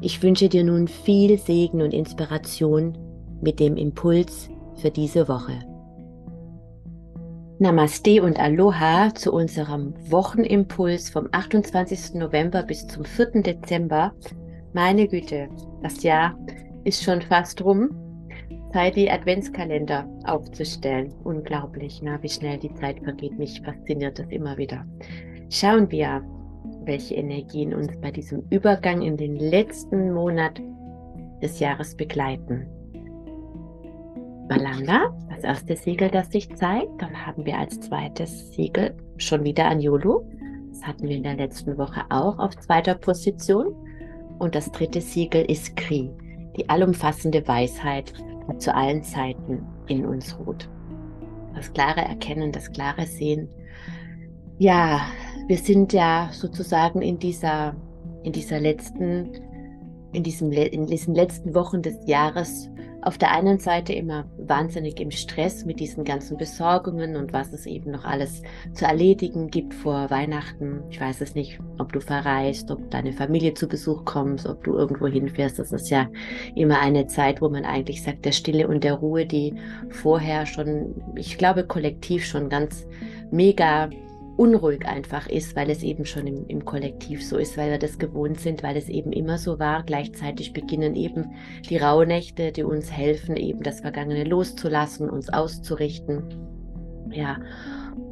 Ich wünsche dir nun viel Segen und Inspiration mit dem Impuls für diese Woche. Namaste und Aloha zu unserem Wochenimpuls vom 28. November bis zum 4. Dezember. Meine Güte, das Jahr ist schon fast rum. Zeit, die Adventskalender aufzustellen. Unglaublich, na, wie schnell die Zeit vergeht. Mich fasziniert das immer wieder. Schauen wir, welche Energien uns bei diesem Übergang in den letzten Monat des Jahres begleiten. Balanga, das erste Siegel, das sich zeigt. Dann haben wir als zweites Siegel schon wieder Anjulu. Das hatten wir in der letzten Woche auch auf zweiter Position. Und das dritte Siegel ist Kri, die allumfassende Weisheit, die zu allen Zeiten in uns ruht. Das klare Erkennen, das klare Sehen. Ja, wir sind ja sozusagen in dieser, in dieser letzten, in, diesem, in diesen letzten Wochen des Jahres auf der einen Seite immer wahnsinnig im Stress mit diesen ganzen Besorgungen und was es eben noch alles zu erledigen gibt vor Weihnachten. Ich weiß es nicht, ob du verreist, ob deine Familie zu Besuch kommst, ob du irgendwo hinfährst. Das ist ja immer eine Zeit, wo man eigentlich sagt, der Stille und der Ruhe, die vorher schon, ich glaube, kollektiv schon ganz mega unruhig einfach ist, weil es eben schon im, im, Kollektiv so ist, weil wir das gewohnt sind, weil es eben immer so war. Gleichzeitig beginnen eben die Rauhnächte, die uns helfen, eben das Vergangene loszulassen, uns auszurichten. Ja,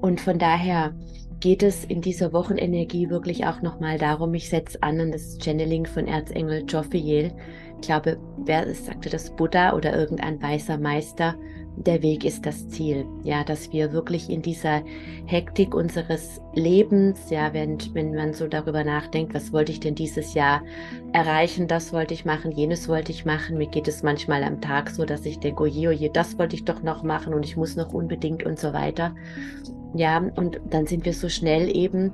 und von daher geht es in dieser Wochenenergie wirklich auch nochmal darum, ich setze an an das Channeling von Erzengel Jophiel. Ich glaube, wer sagte das Buddha oder irgendein weißer Meister, der Weg ist das Ziel. Ja, dass wir wirklich in dieser Hektik unseres Lebens, ja, wenn, wenn man so darüber nachdenkt, was wollte ich denn dieses Jahr erreichen, das wollte ich machen, jenes wollte ich machen. Mir geht es manchmal am Tag so, dass ich denke, oje, oje, das wollte ich doch noch machen und ich muss noch unbedingt und so weiter. Ja, und dann sind wir so schnell eben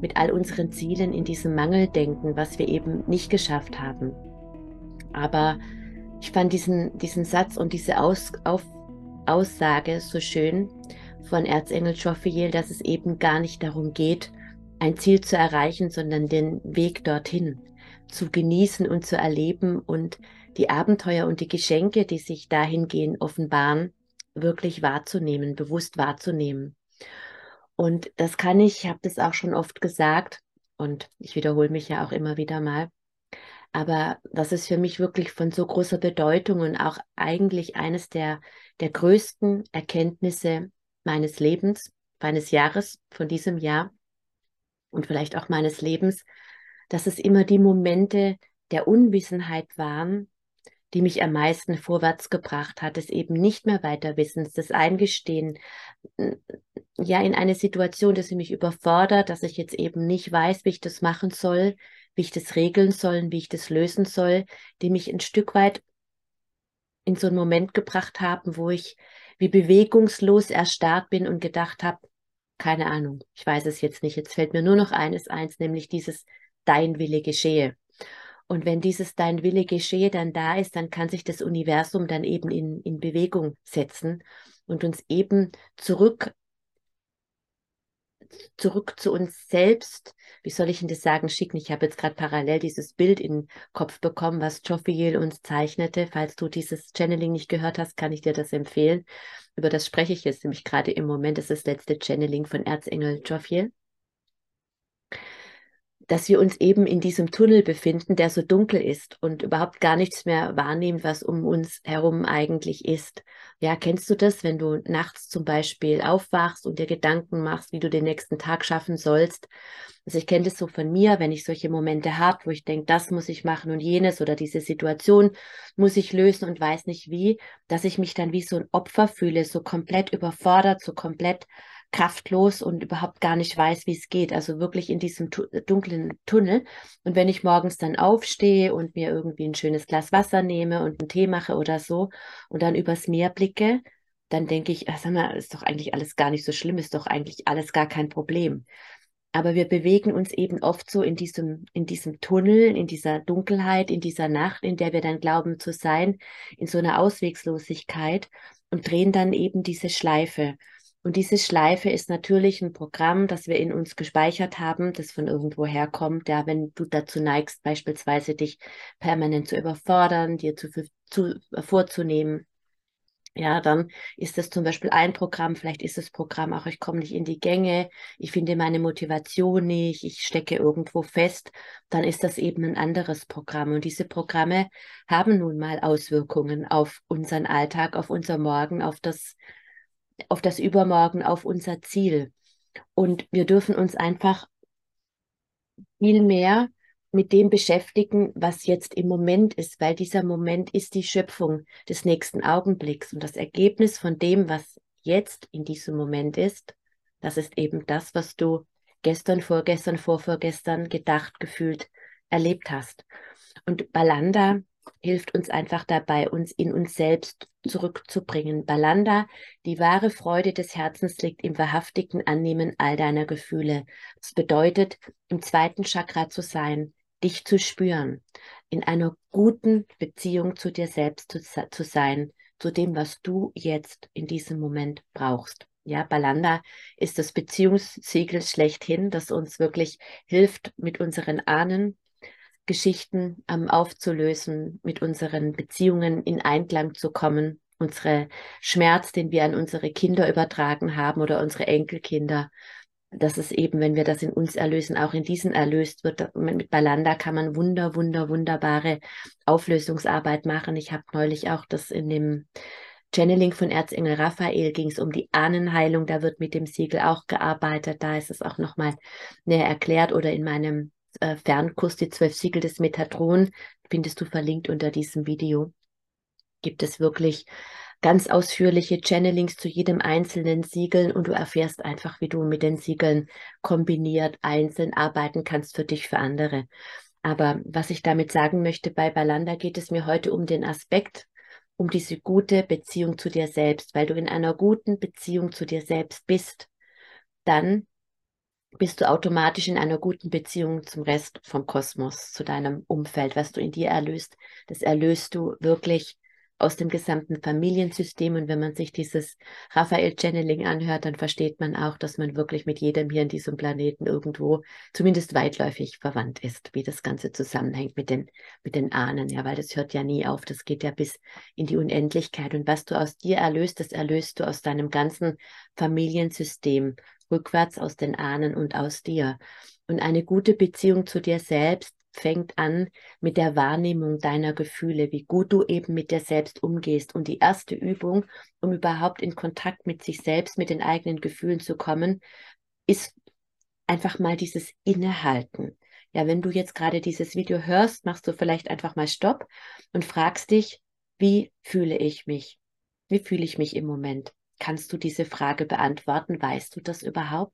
mit all unseren Zielen in diesem Mangeldenken, was wir eben nicht geschafft haben. Aber ich fand diesen, diesen Satz und diese Aus, auf, Aussage so schön von Erzengel Jophiel, dass es eben gar nicht darum geht, ein Ziel zu erreichen, sondern den Weg dorthin zu genießen und zu erleben und die Abenteuer und die Geschenke, die sich dahingehend offenbaren, wirklich wahrzunehmen, bewusst wahrzunehmen. Und das kann ich, ich habe das auch schon oft gesagt und ich wiederhole mich ja auch immer wieder mal, aber das ist für mich wirklich von so großer Bedeutung und auch eigentlich eines der, der größten Erkenntnisse meines Lebens, meines Jahres, von diesem Jahr und vielleicht auch meines Lebens, dass es immer die Momente der Unwissenheit waren, die mich am meisten vorwärts gebracht hat, des eben nicht mehr weiter Wissens, das Eingestehen, ja, in eine Situation, dass sie mich überfordert, dass ich jetzt eben nicht weiß, wie ich das machen soll, wie ich das regeln soll, wie ich das lösen soll, die mich ein Stück weit in so einen Moment gebracht haben, wo ich wie bewegungslos erstarrt bin und gedacht habe, keine Ahnung, ich weiß es jetzt nicht. Jetzt fällt mir nur noch eines eins, nämlich dieses Dein Wille geschehe. Und wenn dieses Dein Wille geschehe dann da ist, dann kann sich das Universum dann eben in, in Bewegung setzen und uns eben zurück zurück zu uns selbst, wie soll ich Ihnen das sagen, schicken. Ich habe jetzt gerade parallel dieses Bild in den Kopf bekommen, was Jophiel uns zeichnete. Falls du dieses Channeling nicht gehört hast, kann ich dir das empfehlen. Über das spreche ich jetzt nämlich gerade im Moment. Das ist das letzte Channeling von Erzengel Jophiel dass wir uns eben in diesem Tunnel befinden, der so dunkel ist und überhaupt gar nichts mehr wahrnehmen, was um uns herum eigentlich ist. Ja, kennst du das, wenn du nachts zum Beispiel aufwachst und dir Gedanken machst, wie du den nächsten Tag schaffen sollst? Also ich kenne das so von mir, wenn ich solche Momente habe, wo ich denke, das muss ich machen und jenes oder diese Situation muss ich lösen und weiß nicht wie, dass ich mich dann wie so ein Opfer fühle, so komplett überfordert, so komplett kraftlos und überhaupt gar nicht weiß, wie es geht. Also wirklich in diesem tu dunklen Tunnel. Und wenn ich morgens dann aufstehe und mir irgendwie ein schönes Glas Wasser nehme und einen Tee mache oder so und dann übers Meer blicke, dann denke ich, ach, sag mal, ist doch eigentlich alles gar nicht so schlimm, ist doch eigentlich alles gar kein Problem. Aber wir bewegen uns eben oft so in diesem, in diesem Tunnel, in dieser Dunkelheit, in dieser Nacht, in der wir dann glauben zu sein, in so einer Auswegslosigkeit und drehen dann eben diese Schleife. Und diese Schleife ist natürlich ein Programm, das wir in uns gespeichert haben, das von irgendwo herkommt. Ja, wenn du dazu neigst, beispielsweise dich permanent zu überfordern, dir zu, zu vorzunehmen, ja, dann ist das zum Beispiel ein Programm, vielleicht ist das Programm auch, ich komme nicht in die Gänge, ich finde meine Motivation nicht, ich stecke irgendwo fest, dann ist das eben ein anderes Programm. Und diese Programme haben nun mal Auswirkungen auf unseren Alltag, auf unser Morgen, auf das, auf das Übermorgen, auf unser Ziel. Und wir dürfen uns einfach viel mehr mit dem beschäftigen, was jetzt im Moment ist, weil dieser Moment ist die Schöpfung des nächsten Augenblicks und das Ergebnis von dem, was jetzt in diesem Moment ist, das ist eben das, was du gestern, vorgestern, vorvorgestern gedacht, gefühlt, erlebt hast. Und Balanda hilft uns einfach dabei, uns in uns selbst zurückzubringen. Balanda, die wahre Freude des Herzens liegt im wahrhaftigen Annehmen all deiner Gefühle. Das bedeutet, im zweiten Chakra zu sein, dich zu spüren, in einer guten Beziehung zu dir selbst zu, zu sein, zu dem, was du jetzt in diesem Moment brauchst. Ja, Balanda ist das Beziehungssiegel schlechthin, das uns wirklich hilft, mit unseren Ahnen Geschichten ähm, aufzulösen, mit unseren Beziehungen in Einklang zu kommen, unsere Schmerz, den wir an unsere Kinder übertragen haben oder unsere Enkelkinder, dass es eben, wenn wir das in uns erlösen, auch in diesen erlöst wird. Mit Balanda kann man wunder, wunder, wunderbare Auflösungsarbeit machen. Ich habe neulich auch das in dem Channeling von Erzengel Raphael ging es um die Ahnenheilung. Da wird mit dem Siegel auch gearbeitet. Da ist es auch nochmal näher erklärt. Oder in meinem äh, Fernkurs, die zwölf Siegel des Metatron, findest du verlinkt unter diesem Video. Gibt es wirklich ganz ausführliche Channelings zu jedem einzelnen Siegeln und du erfährst einfach, wie du mit den Siegeln kombiniert einzeln arbeiten kannst für dich, für andere. Aber was ich damit sagen möchte, bei Balanda geht es mir heute um den Aspekt, um diese gute Beziehung zu dir selbst, weil du in einer guten Beziehung zu dir selbst bist, dann bist du automatisch in einer guten Beziehung zum Rest vom Kosmos, zu deinem Umfeld, was du in dir erlöst. Das erlöst du wirklich aus dem gesamten Familiensystem. Und wenn man sich dieses Raphael Channeling anhört, dann versteht man auch, dass man wirklich mit jedem hier in diesem Planeten irgendwo zumindest weitläufig verwandt ist, wie das Ganze zusammenhängt mit den, mit den Ahnen. Ja, weil das hört ja nie auf. Das geht ja bis in die Unendlichkeit. Und was du aus dir erlöst, das erlöst du aus deinem ganzen Familiensystem rückwärts aus den Ahnen und aus dir. Und eine gute Beziehung zu dir selbst fängt an mit der Wahrnehmung deiner Gefühle, wie gut du eben mit dir selbst umgehst. Und die erste Übung, um überhaupt in Kontakt mit sich selbst, mit den eigenen Gefühlen zu kommen, ist einfach mal dieses Innehalten. Ja, wenn du jetzt gerade dieses Video hörst, machst du vielleicht einfach mal Stopp und fragst dich, wie fühle ich mich? Wie fühle ich mich im Moment? Kannst du diese Frage beantworten? Weißt du das überhaupt?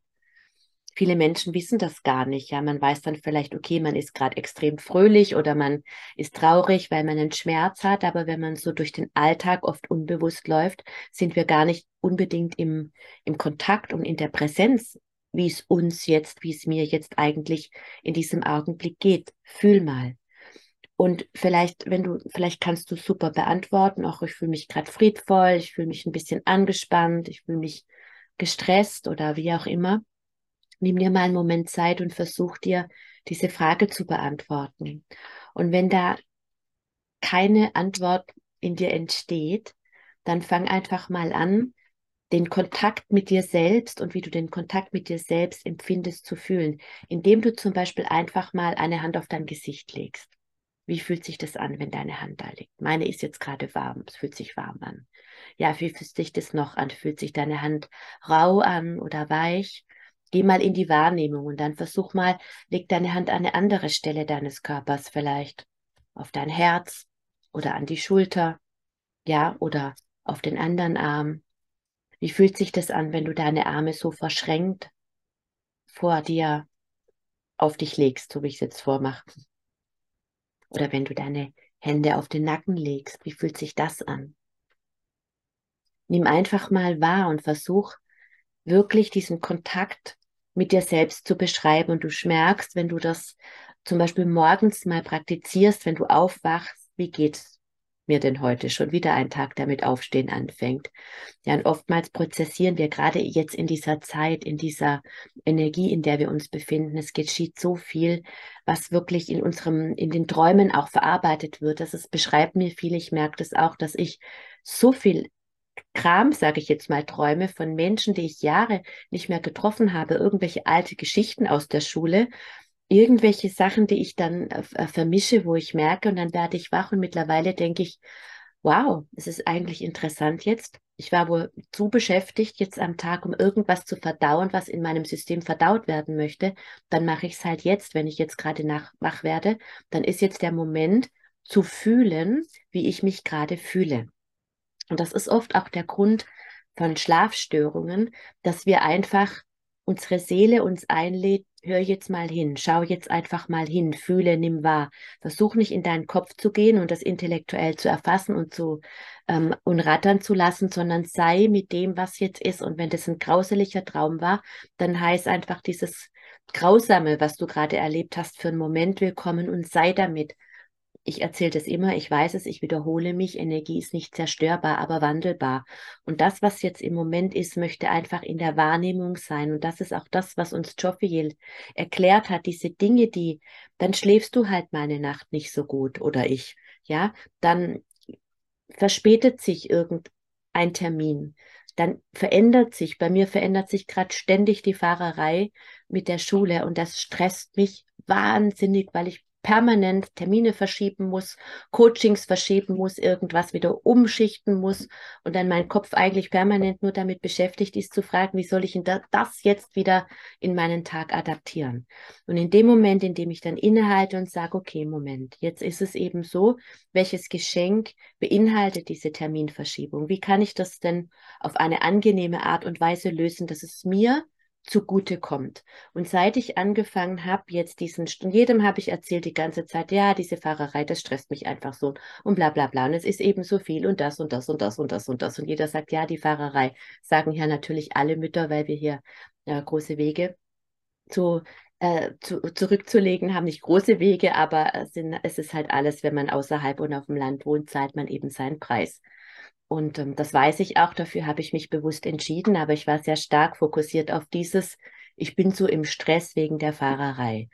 Viele Menschen wissen das gar nicht. Ja, man weiß dann vielleicht, okay, man ist gerade extrem fröhlich oder man ist traurig, weil man einen Schmerz hat. Aber wenn man so durch den Alltag oft unbewusst läuft, sind wir gar nicht unbedingt im, im Kontakt und in der Präsenz, wie es uns jetzt, wie es mir jetzt eigentlich in diesem Augenblick geht. Fühl mal. Und vielleicht, wenn du, vielleicht kannst du super beantworten, auch ich fühle mich gerade friedvoll, ich fühle mich ein bisschen angespannt, ich fühle mich gestresst oder wie auch immer nimm dir mal einen Moment Zeit und versuch dir diese Frage zu beantworten. Und wenn da keine Antwort in dir entsteht, dann fang einfach mal an, den Kontakt mit dir selbst und wie du den Kontakt mit dir selbst empfindest zu fühlen, indem du zum Beispiel einfach mal eine Hand auf dein Gesicht legst. Wie fühlt sich das an, wenn deine Hand da liegt? Meine ist jetzt gerade warm, es fühlt sich warm an. Ja, wie fühlt sich das noch an? Fühlt sich deine Hand rau an oder weich? Geh mal in die Wahrnehmung und dann versuch mal, leg deine Hand an eine andere Stelle deines Körpers vielleicht. Auf dein Herz oder an die Schulter, ja, oder auf den anderen Arm. Wie fühlt sich das an, wenn du deine Arme so verschränkt vor dir auf dich legst, so wie ich es jetzt vormache? Oder wenn du deine Hände auf den Nacken legst, wie fühlt sich das an? Nimm einfach mal wahr und versuch wirklich diesen Kontakt mit dir selbst zu beschreiben. Und du schmerkst, wenn du das zum Beispiel morgens mal praktizierst, wenn du aufwachst, wie geht's mir denn heute schon wieder ein Tag damit Aufstehen anfängt. Ja, und oftmals prozessieren wir gerade jetzt in dieser Zeit, in dieser Energie, in der wir uns befinden. Es geschieht so viel, was wirklich in unserem, in den Träumen auch verarbeitet wird. Das ist, beschreibt mir viel. Ich merke das auch, dass ich so viel Kram, sage ich jetzt mal, träume von Menschen, die ich Jahre nicht mehr getroffen habe, irgendwelche alte Geschichten aus der Schule, irgendwelche Sachen, die ich dann äh, vermische, wo ich merke und dann werde ich wach und mittlerweile denke ich, wow, es ist eigentlich interessant jetzt. Ich war wohl zu beschäftigt jetzt am Tag, um irgendwas zu verdauen, was in meinem System verdaut werden möchte. Dann mache ich es halt jetzt, wenn ich jetzt gerade nach wach werde. Dann ist jetzt der Moment zu fühlen, wie ich mich gerade fühle. Und das ist oft auch der Grund von Schlafstörungen, dass wir einfach unsere Seele uns einlädt, hör jetzt mal hin, schau jetzt einfach mal hin, fühle, nimm wahr. Versuch nicht in deinen Kopf zu gehen und das intellektuell zu erfassen und zu ähm, und rattern zu lassen, sondern sei mit dem, was jetzt ist. Und wenn das ein grauseliger Traum war, dann heißt einfach dieses Grausame, was du gerade erlebt hast, für einen Moment willkommen und sei damit ich erzähle das immer, ich weiß es, ich wiederhole mich, Energie ist nicht zerstörbar, aber wandelbar. Und das, was jetzt im Moment ist, möchte einfach in der Wahrnehmung sein. Und das ist auch das, was uns Joffiel erklärt hat, diese Dinge, die, dann schläfst du halt mal eine Nacht nicht so gut oder ich, ja, dann verspätet sich irgendein Termin. Dann verändert sich, bei mir verändert sich gerade ständig die Fahrerei mit der Schule und das stresst mich wahnsinnig, weil ich permanent Termine verschieben muss, Coachings verschieben muss, irgendwas wieder umschichten muss und dann mein Kopf eigentlich permanent nur damit beschäftigt ist zu fragen, wie soll ich das jetzt wieder in meinen Tag adaptieren? Und in dem Moment, in dem ich dann innehalte und sage, okay, Moment, jetzt ist es eben so, welches Geschenk beinhaltet diese Terminverschiebung? Wie kann ich das denn auf eine angenehme Art und Weise lösen, dass es mir zugute kommt. Und seit ich angefangen habe, jetzt diesen, jedem habe ich erzählt die ganze Zeit, ja, diese Fahrerei, das stresst mich einfach so und bla bla bla. Und es ist eben so viel und das und das und das und das und das. Und jeder sagt, ja, die Fahrerei. Sagen ja natürlich alle Mütter, weil wir hier äh, große Wege zu, äh, zu, zurückzulegen haben. Nicht große Wege, aber es, sind, es ist halt alles, wenn man außerhalb und auf dem Land wohnt, zahlt man eben seinen Preis. Und ähm, das weiß ich auch, dafür habe ich mich bewusst entschieden, aber ich war sehr stark fokussiert auf dieses, ich bin so im Stress wegen der Fahrerei.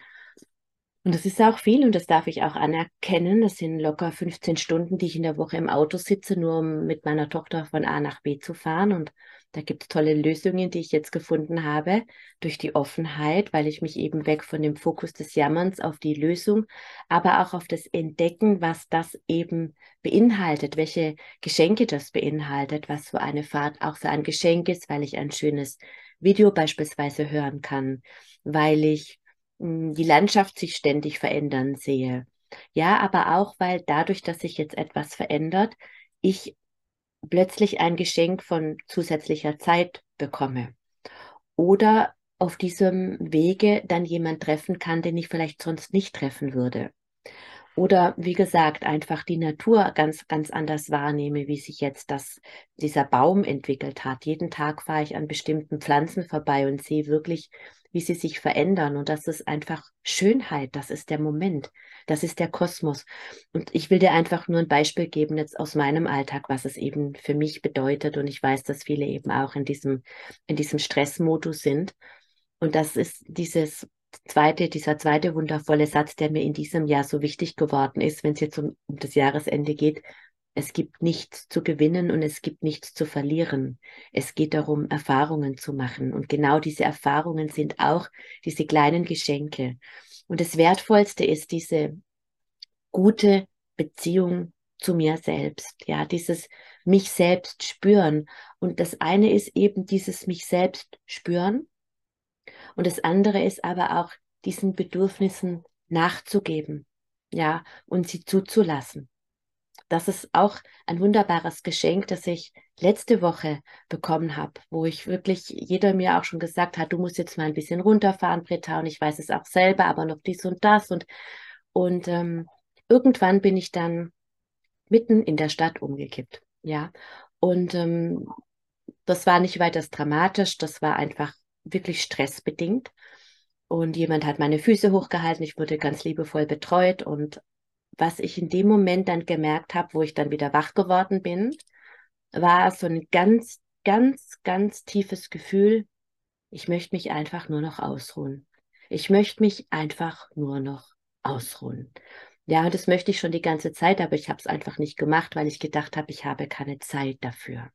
Und das ist auch viel und das darf ich auch anerkennen. Das sind locker 15 Stunden, die ich in der Woche im Auto sitze, nur um mit meiner Tochter von A nach B zu fahren. Und da gibt es tolle Lösungen, die ich jetzt gefunden habe durch die Offenheit, weil ich mich eben weg von dem Fokus des Jammerns auf die Lösung, aber auch auf das Entdecken, was das eben beinhaltet, welche Geschenke das beinhaltet, was für eine Fahrt auch für ein Geschenk ist, weil ich ein schönes Video beispielsweise hören kann, weil ich hm, die Landschaft sich ständig verändern sehe. Ja, aber auch, weil dadurch, dass sich jetzt etwas verändert, ich plötzlich ein Geschenk von zusätzlicher Zeit bekomme. Oder auf diesem Wege dann jemand treffen kann, den ich vielleicht sonst nicht treffen würde. Oder wie gesagt, einfach die Natur ganz, ganz anders wahrnehme, wie sich jetzt das, dieser Baum entwickelt hat. Jeden Tag fahre ich an bestimmten Pflanzen vorbei und sehe wirklich, wie sie sich verändern. Und das ist einfach Schönheit, das ist der Moment, das ist der Kosmos. Und ich will dir einfach nur ein Beispiel geben jetzt aus meinem Alltag, was es eben für mich bedeutet. Und ich weiß, dass viele eben auch in diesem, in diesem Stressmodus sind. Und das ist dieses zweite, dieser zweite wundervolle Satz, der mir in diesem Jahr so wichtig geworden ist, wenn es jetzt um, um das Jahresende geht. Es gibt nichts zu gewinnen und es gibt nichts zu verlieren. Es geht darum, Erfahrungen zu machen. Und genau diese Erfahrungen sind auch diese kleinen Geschenke. Und das Wertvollste ist diese gute Beziehung zu mir selbst. Ja, dieses mich selbst spüren. Und das eine ist eben dieses mich selbst spüren. Und das andere ist aber auch diesen Bedürfnissen nachzugeben, ja, und sie zuzulassen. Das ist auch ein wunderbares Geschenk, das ich letzte Woche bekommen habe, wo ich wirklich, jeder mir auch schon gesagt hat, du musst jetzt mal ein bisschen runterfahren, Britta, und ich weiß es auch selber, aber noch dies und das. Und, und ähm, irgendwann bin ich dann mitten in der Stadt umgekippt. Ja. Und ähm, das war nicht weiter dramatisch, das war einfach wirklich stressbedingt. Und jemand hat meine Füße hochgehalten, ich wurde ganz liebevoll betreut. Und was ich in dem Moment dann gemerkt habe, wo ich dann wieder wach geworden bin, war so ein ganz, ganz, ganz tiefes Gefühl, ich möchte mich einfach nur noch ausruhen. Ich möchte mich einfach nur noch ausruhen. Ja, das möchte ich schon die ganze Zeit, aber ich habe es einfach nicht gemacht, weil ich gedacht habe, ich habe keine Zeit dafür.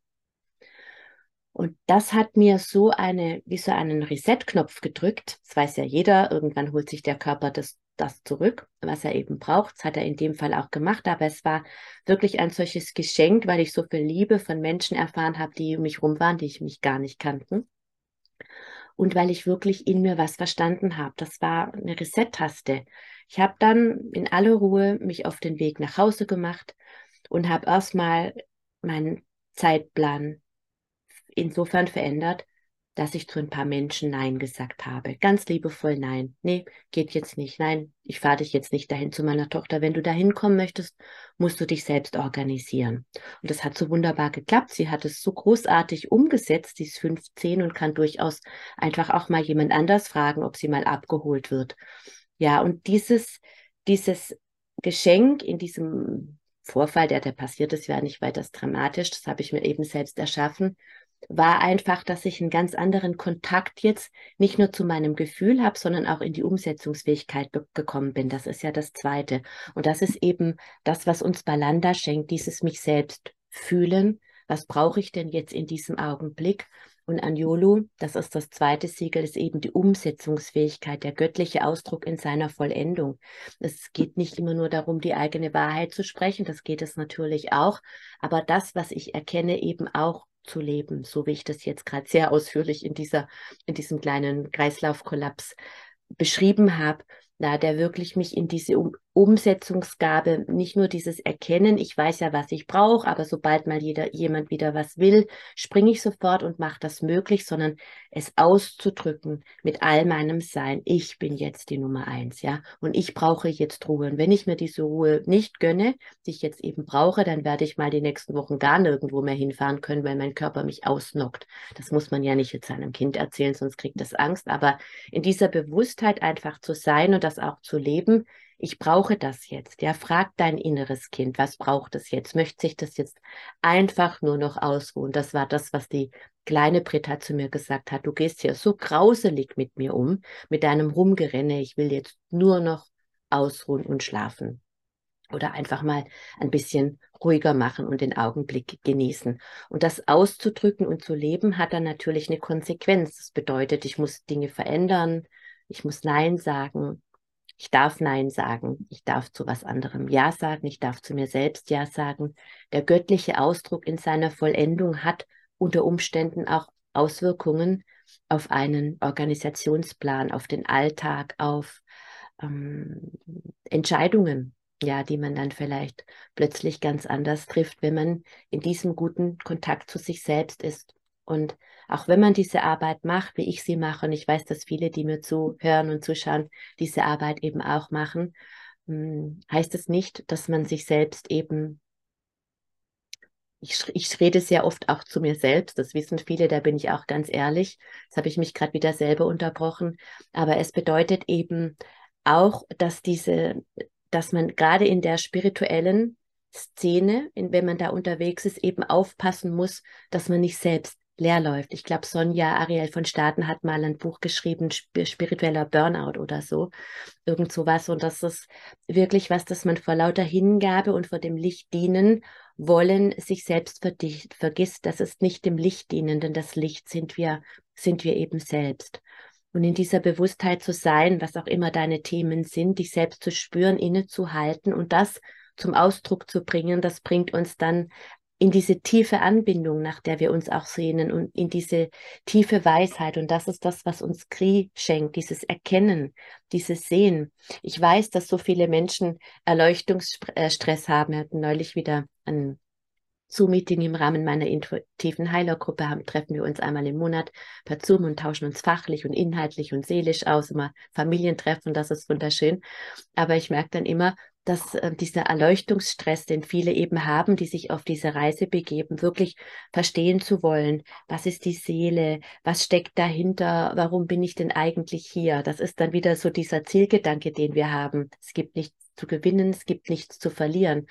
Und das hat mir so eine, wie so einen Reset-Knopf gedrückt. Das weiß ja jeder. Irgendwann holt sich der Körper das, das zurück, was er eben braucht. Das hat er in dem Fall auch gemacht. Aber es war wirklich ein solches Geschenk, weil ich so viel Liebe von Menschen erfahren habe, die um mich rum waren, die ich mich gar nicht kannten. Und weil ich wirklich in mir was verstanden habe. Das war eine Reset-Taste. Ich habe dann in aller Ruhe mich auf den Weg nach Hause gemacht und habe erstmal meinen Zeitplan insofern verändert, dass ich zu ein paar Menschen Nein gesagt habe. Ganz liebevoll Nein. Nee, geht jetzt nicht. Nein, ich fahre dich jetzt nicht dahin zu meiner Tochter. Wenn du dahin kommen möchtest, musst du dich selbst organisieren. Und das hat so wunderbar geklappt. Sie hat es so großartig umgesetzt. Sie ist 15 und kann durchaus einfach auch mal jemand anders fragen, ob sie mal abgeholt wird. Ja, und dieses, dieses Geschenk in diesem Vorfall, der da passiert ist, war nicht weiter dramatisch. Das habe ich mir eben selbst erschaffen war einfach, dass ich einen ganz anderen Kontakt jetzt nicht nur zu meinem Gefühl habe, sondern auch in die Umsetzungsfähigkeit gekommen bin. Das ist ja das Zweite. Und das ist eben das, was uns Balanda schenkt, dieses mich selbst fühlen. Was brauche ich denn jetzt in diesem Augenblick? Und Anjolu, das ist das zweite Siegel, ist eben die Umsetzungsfähigkeit, der göttliche Ausdruck in seiner Vollendung. Es geht nicht immer nur darum, die eigene Wahrheit zu sprechen, das geht es natürlich auch, aber das, was ich erkenne, eben auch zu leben, so wie ich das jetzt gerade sehr ausführlich in dieser, in diesem kleinen Kreislaufkollaps beschrieben habe, na, der wirklich mich in diese Umsetzungsgabe, nicht nur dieses Erkennen, ich weiß ja, was ich brauche, aber sobald mal jeder, jemand wieder was will, springe ich sofort und mache das möglich, sondern es auszudrücken mit all meinem Sein. Ich bin jetzt die Nummer eins, ja, und ich brauche jetzt Ruhe. Und wenn ich mir diese Ruhe nicht gönne, die ich jetzt eben brauche, dann werde ich mal die nächsten Wochen gar nirgendwo mehr hinfahren können, weil mein Körper mich ausnockt. Das muss man ja nicht jetzt seinem Kind erzählen, sonst kriegt es Angst. Aber in dieser Bewusstheit einfach zu sein und das auch zu leben, ich brauche das jetzt. Ja, frag dein inneres Kind, was braucht es jetzt? Möchte sich das jetzt einfach nur noch ausruhen? Das war das, was die kleine Britta zu mir gesagt hat. Du gehst hier so grauselig mit mir um, mit deinem Rumgerenne. Ich will jetzt nur noch ausruhen und schlafen. Oder einfach mal ein bisschen ruhiger machen und den Augenblick genießen. Und das auszudrücken und zu leben hat dann natürlich eine Konsequenz. Das bedeutet, ich muss Dinge verändern, ich muss Nein sagen, ich darf Nein sagen. Ich darf zu was anderem Ja sagen. Ich darf zu mir selbst Ja sagen. Der göttliche Ausdruck in seiner Vollendung hat unter Umständen auch Auswirkungen auf einen Organisationsplan, auf den Alltag, auf ähm, Entscheidungen, ja, die man dann vielleicht plötzlich ganz anders trifft, wenn man in diesem guten Kontakt zu sich selbst ist. Und auch wenn man diese Arbeit macht, wie ich sie mache, und ich weiß, dass viele, die mir zuhören und zuschauen, diese Arbeit eben auch machen, hm, heißt es nicht, dass man sich selbst eben ich, ich rede sehr oft auch zu mir selbst, das wissen viele, da bin ich auch ganz ehrlich. Das habe ich mich gerade wieder selber unterbrochen. Aber es bedeutet eben auch, dass diese, dass man gerade in der spirituellen Szene, in, wenn man da unterwegs ist, eben aufpassen muss, dass man nicht selbst leer läuft. Ich glaube, Sonja Ariel von Staaten hat mal ein Buch geschrieben, spiritueller Burnout oder so. Irgend sowas. Und das ist wirklich was, dass man vor lauter Hingabe und vor dem Licht dienen wollen, sich selbst vergisst. Das ist nicht dem Licht dienen, denn das Licht sind wir, sind wir eben selbst. Und in dieser Bewusstheit zu sein, was auch immer deine Themen sind, dich selbst zu spüren, innezuhalten und das zum Ausdruck zu bringen, das bringt uns dann in diese tiefe Anbindung, nach der wir uns auch sehnen und in diese tiefe Weisheit. Und das ist das, was uns Kri schenkt, dieses Erkennen, dieses Sehen. Ich weiß, dass so viele Menschen Erleuchtungsstress haben. Wir hatten neulich wieder ein Zoom-Meeting im Rahmen meiner intuitiven Heilergruppe haben, treffen wir uns einmal im Monat per Zoom und tauschen uns fachlich und inhaltlich und seelisch aus, immer Familientreffen, das ist wunderschön. Aber ich merke dann immer, dass äh, dieser Erleuchtungsstress, den viele eben haben, die sich auf diese Reise begeben, wirklich verstehen zu wollen, was ist die Seele, was steckt dahinter, warum bin ich denn eigentlich hier? Das ist dann wieder so dieser Zielgedanke, den wir haben. Es gibt nichts zu gewinnen, es gibt nichts zu verlieren.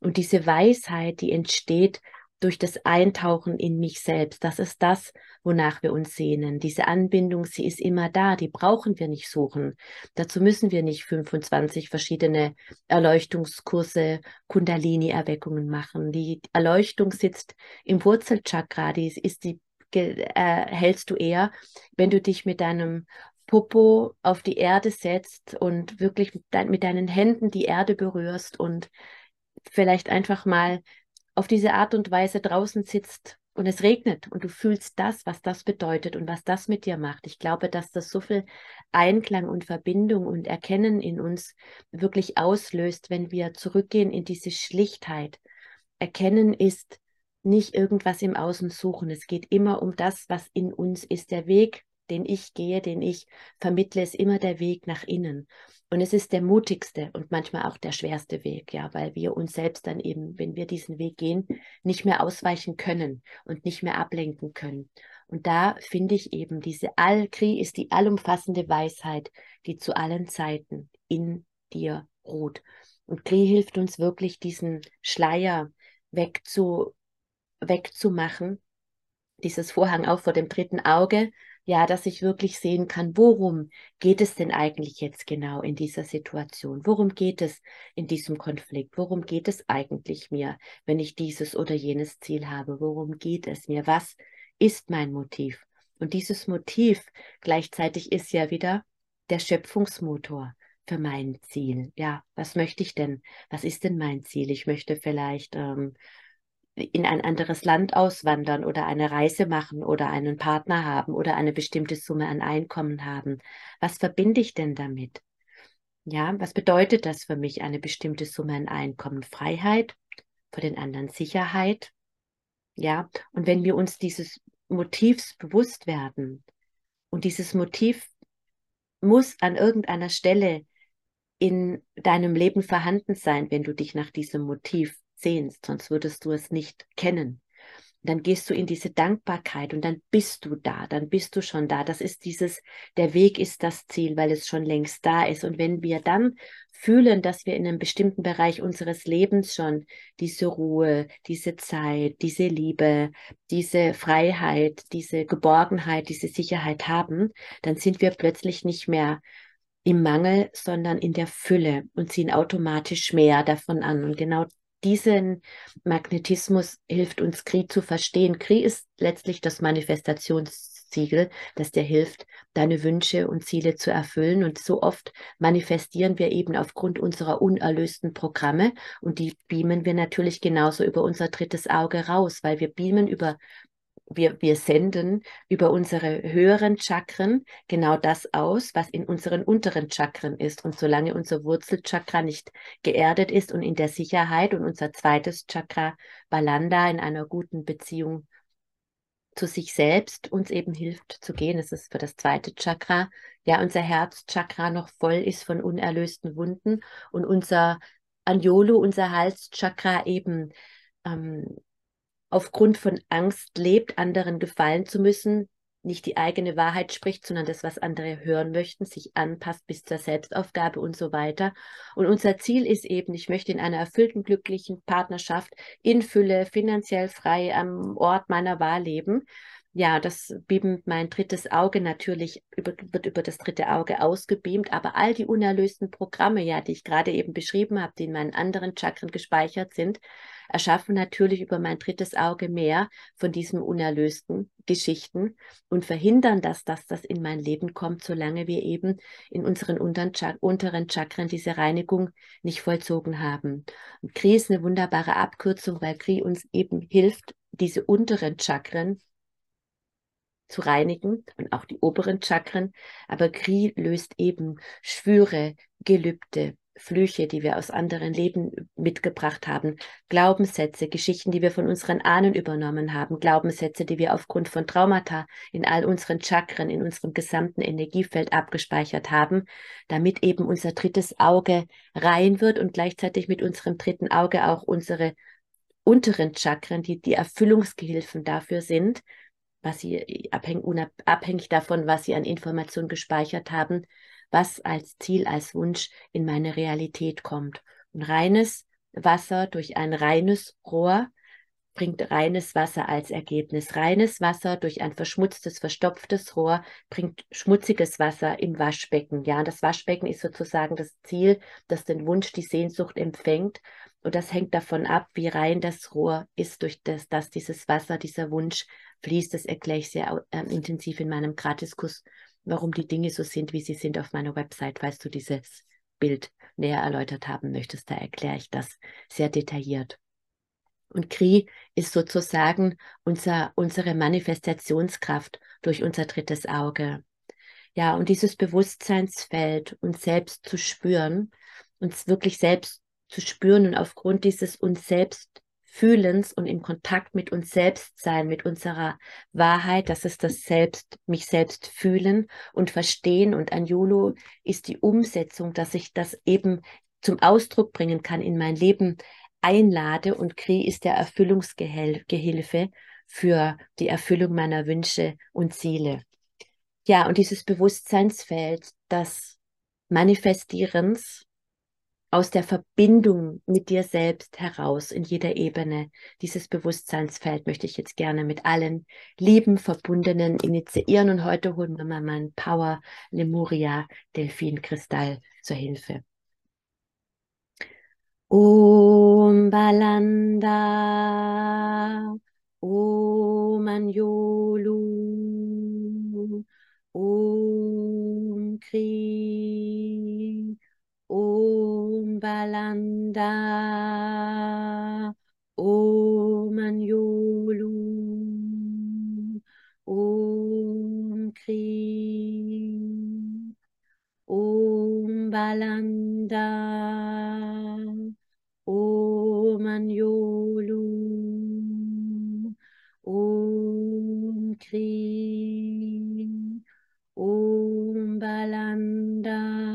Und diese Weisheit, die entsteht durch das Eintauchen in mich selbst. Das ist das, wonach wir uns sehnen. Diese Anbindung, sie ist immer da, die brauchen wir nicht suchen. Dazu müssen wir nicht 25 verschiedene Erleuchtungskurse, Kundalini-Erweckungen machen. Die Erleuchtung sitzt im Wurzelchakra, die ist die äh, hältst du eher, wenn du dich mit deinem Popo auf die Erde setzt und wirklich mit, dein, mit deinen Händen die Erde berührst und vielleicht einfach mal auf diese Art und Weise draußen sitzt und es regnet und du fühlst das, was das bedeutet und was das mit dir macht. Ich glaube, dass das so viel Einklang und Verbindung und Erkennen in uns wirklich auslöst, wenn wir zurückgehen in diese Schlichtheit. Erkennen ist nicht irgendwas im Außen suchen. Es geht immer um das, was in uns ist. Der Weg, den ich gehe, den ich vermittle, ist immer der Weg nach innen. Und es ist der mutigste und manchmal auch der schwerste Weg, ja, weil wir uns selbst dann eben, wenn wir diesen Weg gehen, nicht mehr ausweichen können und nicht mehr ablenken können. Und da finde ich eben diese All-Kri ist die allumfassende Weisheit, die zu allen Zeiten in dir ruht. Und Kri hilft uns wirklich, diesen Schleier wegzu, wegzumachen, dieses Vorhang auch vor dem dritten Auge, ja, dass ich wirklich sehen kann, worum geht es denn eigentlich jetzt genau in dieser Situation? Worum geht es in diesem Konflikt? Worum geht es eigentlich mir, wenn ich dieses oder jenes Ziel habe? Worum geht es mir? Was ist mein Motiv? Und dieses Motiv gleichzeitig ist ja wieder der Schöpfungsmotor für mein Ziel. Ja, was möchte ich denn? Was ist denn mein Ziel? Ich möchte vielleicht ähm, in ein anderes Land auswandern oder eine Reise machen oder einen Partner haben oder eine bestimmte Summe an Einkommen haben. Was verbinde ich denn damit? Ja, was bedeutet das für mich, eine bestimmte Summe an Einkommen? Freiheit, für den anderen Sicherheit. Ja, und wenn wir uns dieses Motivs bewusst werden und dieses Motiv muss an irgendeiner Stelle in deinem Leben vorhanden sein, wenn du dich nach diesem Motiv sehnst, sonst würdest du es nicht kennen. Dann gehst du in diese Dankbarkeit und dann bist du da, dann bist du schon da. Das ist dieses, der Weg ist das Ziel, weil es schon längst da ist. Und wenn wir dann fühlen, dass wir in einem bestimmten Bereich unseres Lebens schon diese Ruhe, diese Zeit, diese Liebe, diese Freiheit, diese Geborgenheit, diese Sicherheit haben, dann sind wir plötzlich nicht mehr im Mangel, sondern in der Fülle und ziehen automatisch mehr davon an. Und genau diesen Magnetismus hilft uns Kri zu verstehen. Kri ist letztlich das Manifestationssiegel, das dir hilft, deine Wünsche und Ziele zu erfüllen. Und so oft manifestieren wir eben aufgrund unserer unerlösten Programme und die beamen wir natürlich genauso über unser drittes Auge raus, weil wir beamen über wir, wir senden über unsere höheren Chakren genau das aus, was in unseren unteren Chakren ist. Und solange unser Wurzelchakra nicht geerdet ist und in der Sicherheit und unser zweites Chakra Balanda in einer guten Beziehung zu sich selbst uns eben hilft zu gehen, das ist für das zweite Chakra, ja, unser Herzchakra noch voll ist von unerlösten Wunden und unser Anjolo, unser Halschakra eben ähm, aufgrund von Angst lebt, anderen gefallen zu müssen, nicht die eigene Wahrheit spricht, sondern das, was andere hören möchten, sich anpasst bis zur Selbstaufgabe und so weiter. Und unser Ziel ist eben, ich möchte in einer erfüllten, glücklichen Partnerschaft in Fülle, finanziell frei am Ort meiner Wahl leben. Ja, das beamt mein drittes Auge natürlich, über, wird über das dritte Auge ausgebeamt, aber all die unerlösten Programme, ja, die ich gerade eben beschrieben habe, die in meinen anderen Chakren gespeichert sind, erschaffen natürlich über mein drittes Auge mehr von diesen unerlösten Geschichten und verhindern das, dass das in mein Leben kommt, solange wir eben in unseren unteren Chakren diese Reinigung nicht vollzogen haben. Und Kri ist eine wunderbare Abkürzung, weil Kri uns eben hilft, diese unteren Chakren zu reinigen und auch die oberen Chakren. Aber Kri löst eben Schwüre, Gelübde, Flüche, die wir aus anderen Leben mitgebracht haben, Glaubenssätze, Geschichten, die wir von unseren Ahnen übernommen haben, Glaubenssätze, die wir aufgrund von Traumata in all unseren Chakren, in unserem gesamten Energiefeld abgespeichert haben, damit eben unser drittes Auge rein wird und gleichzeitig mit unserem dritten Auge auch unsere unteren Chakren, die die Erfüllungsgehilfen dafür sind, was sie abhängig, abhängig davon, was sie an Informationen gespeichert haben, was als Ziel, als Wunsch in meine Realität kommt. Und reines Wasser durch ein reines Rohr bringt reines Wasser als Ergebnis. Reines Wasser durch ein verschmutztes, verstopftes Rohr bringt schmutziges Wasser im Waschbecken. Ja, das Waschbecken ist sozusagen das Ziel, das den Wunsch, die Sehnsucht empfängt. Und das hängt davon ab, wie rein das Rohr ist, durch das, dass dieses Wasser, dieser Wunsch fließt. Das erkläre ich sehr äh, intensiv in meinem Gratiskurs, warum die Dinge so sind, wie sie sind auf meiner Website. Falls du dieses Bild näher erläutert haben möchtest, da erkläre ich das sehr detailliert. Und Kri ist sozusagen unser, unsere Manifestationskraft durch unser drittes Auge. Ja, und dieses Bewusstseinsfeld, uns selbst zu spüren, uns wirklich selbst zu spüren und aufgrund dieses uns selbst Fühlens und im Kontakt mit uns selbst sein, mit unserer Wahrheit, das ist das Selbst, mich selbst fühlen und verstehen. Und Anjulu ist die Umsetzung, dass ich das eben zum Ausdruck bringen kann in mein Leben einlade und Kri ist der Erfüllungsgehilfe für die Erfüllung meiner Wünsche und Ziele. Ja, und dieses Bewusstseinsfeld des Manifestierens aus der Verbindung mit dir selbst heraus in jeder Ebene. Dieses Bewusstseinsfeld möchte ich jetzt gerne mit allen lieben Verbundenen initiieren und heute holen wir mal meinen Power Lemuria Delfin Kristall zur Hilfe. Om Balanda, Om Anjolu, Om Kri, Balanda, Om Anjolu, Om Kri, Om Balanda, Om Anjolu, Om Kri, Om Balanda,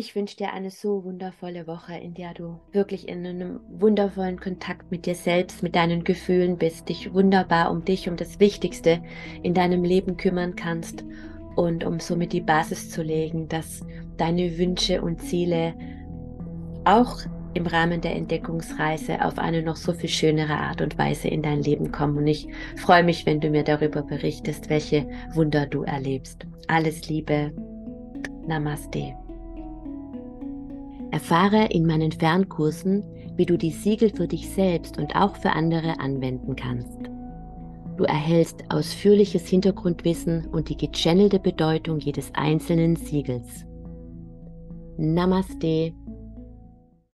Ich wünsche dir eine so wundervolle Woche, in der du wirklich in einem wundervollen Kontakt mit dir selbst, mit deinen Gefühlen bist, dich wunderbar um dich, um das Wichtigste in deinem Leben kümmern kannst und um somit die Basis zu legen, dass deine Wünsche und Ziele auch im Rahmen der Entdeckungsreise auf eine noch so viel schönere Art und Weise in dein Leben kommen. Und ich freue mich, wenn du mir darüber berichtest, welche Wunder du erlebst. Alles Liebe. Namaste. Erfahre in meinen Fernkursen, wie du die Siegel für dich selbst und auch für andere anwenden kannst. Du erhältst ausführliches Hintergrundwissen und die gechannelte Bedeutung jedes einzelnen Siegels. Namaste